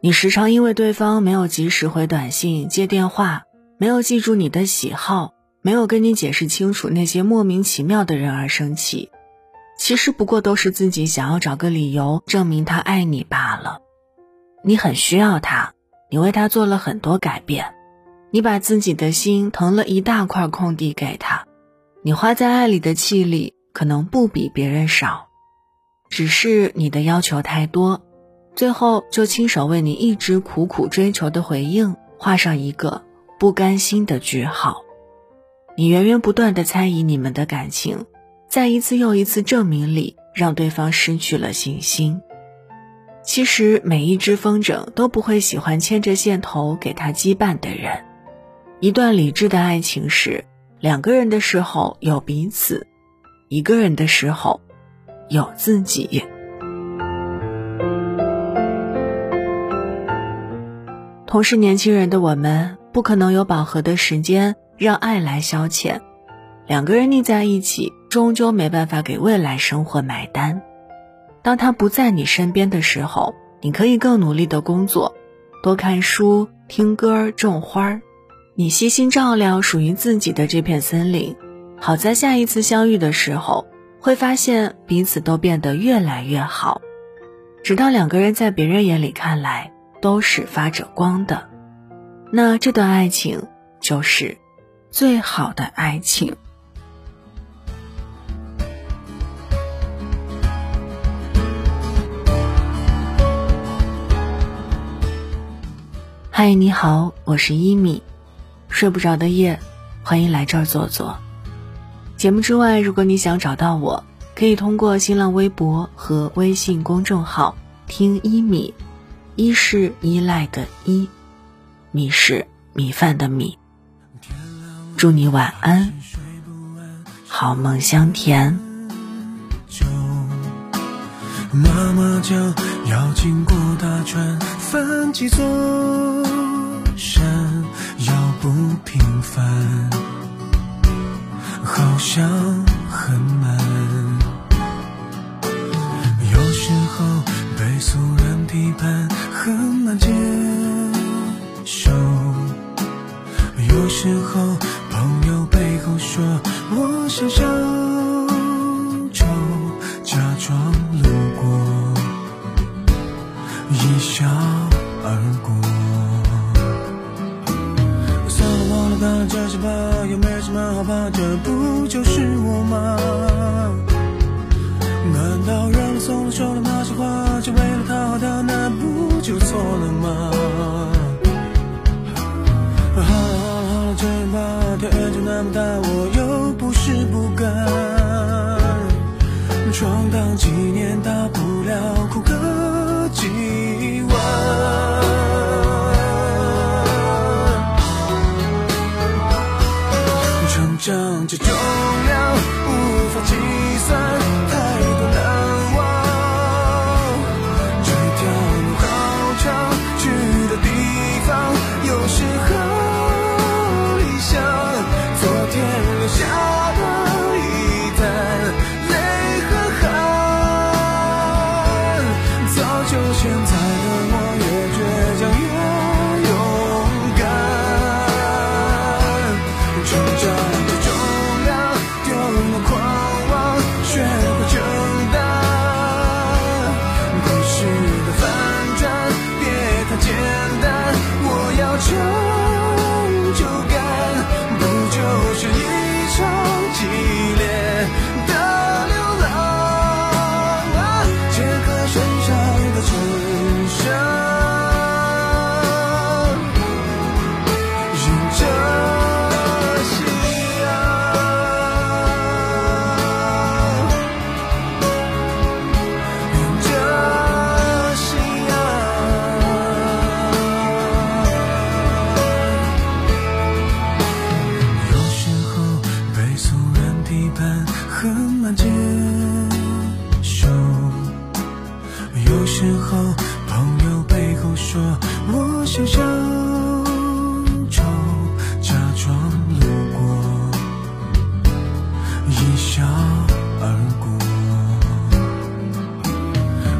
你时常因为对方没有及时回短信、接电话，没有记住你的喜好，没有跟你解释清楚那些莫名其妙的人而生气，其实不过都是自己想要找个理由证明他爱你罢了。你很需要他，你为他做了很多改变，你把自己的心腾了一大块空地给他，你花在爱里的气力可能不比别人少，只是你的要求太多。最后，就亲手为你一直苦苦追求的回应画上一个不甘心的句号。你源源不断的猜疑你们的感情，在一次又一次证明里，让对方失去了信心。其实，每一只风筝都不会喜欢牵着线头给他羁绊的人。一段理智的爱情是，两个人的时候有彼此，一个人的时候有自己。同是年轻人的我们，不可能有饱和的时间让爱来消遣。两个人腻在一起，终究没办法给未来生活买单。当他不在你身边的时候，你可以更努力的工作，多看书、听歌、种花。你悉心照料属于自己的这片森林。好在下一次相遇的时候，会发现彼此都变得越来越好，直到两个人在别人眼里看来。都是发着光的，那这段爱情就是最好的爱情。嗨，你好，我是一米，睡不着的夜，欢迎来这儿坐坐。节目之外，如果你想找到我，可以通过新浪微博和微信公众号听一米。一是依赖的依，米是米饭的米。祝你晚安，好梦香甜。妈妈讲要经过大川，翻几座山，要不平凡，好像很慢。有时候被俗人批判。很难接吧，好吧，这不就是我吗？这重量无法计算。身时候，朋友背后说我像小丑，假装路过，一笑而过。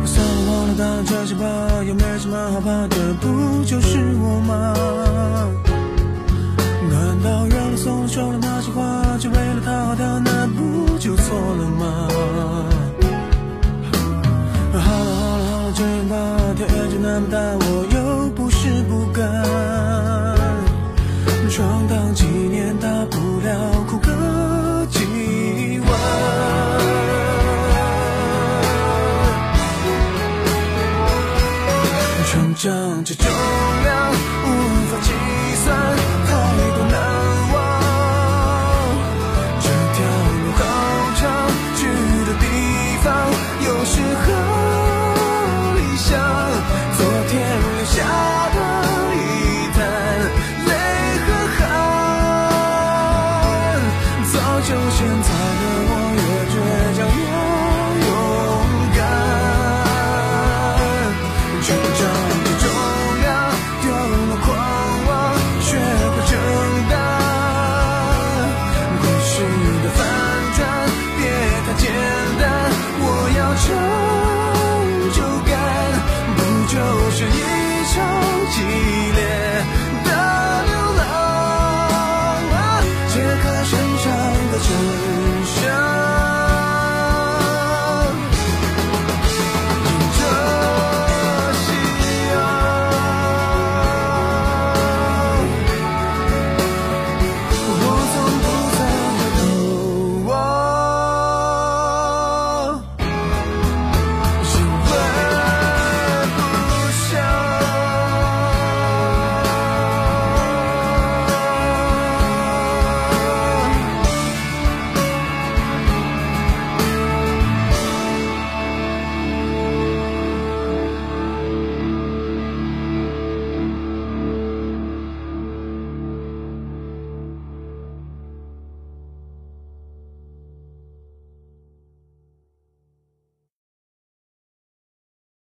算了，忘了当这些吧，也没什么好怕的，不就是我吗？难道让你送了说的那些话，只为了讨好他，那不就错了吗？张着重量无法计算太多难忘这条路好长去的地方又是和理想昨天留下的遗憾泪和汗早就咸在了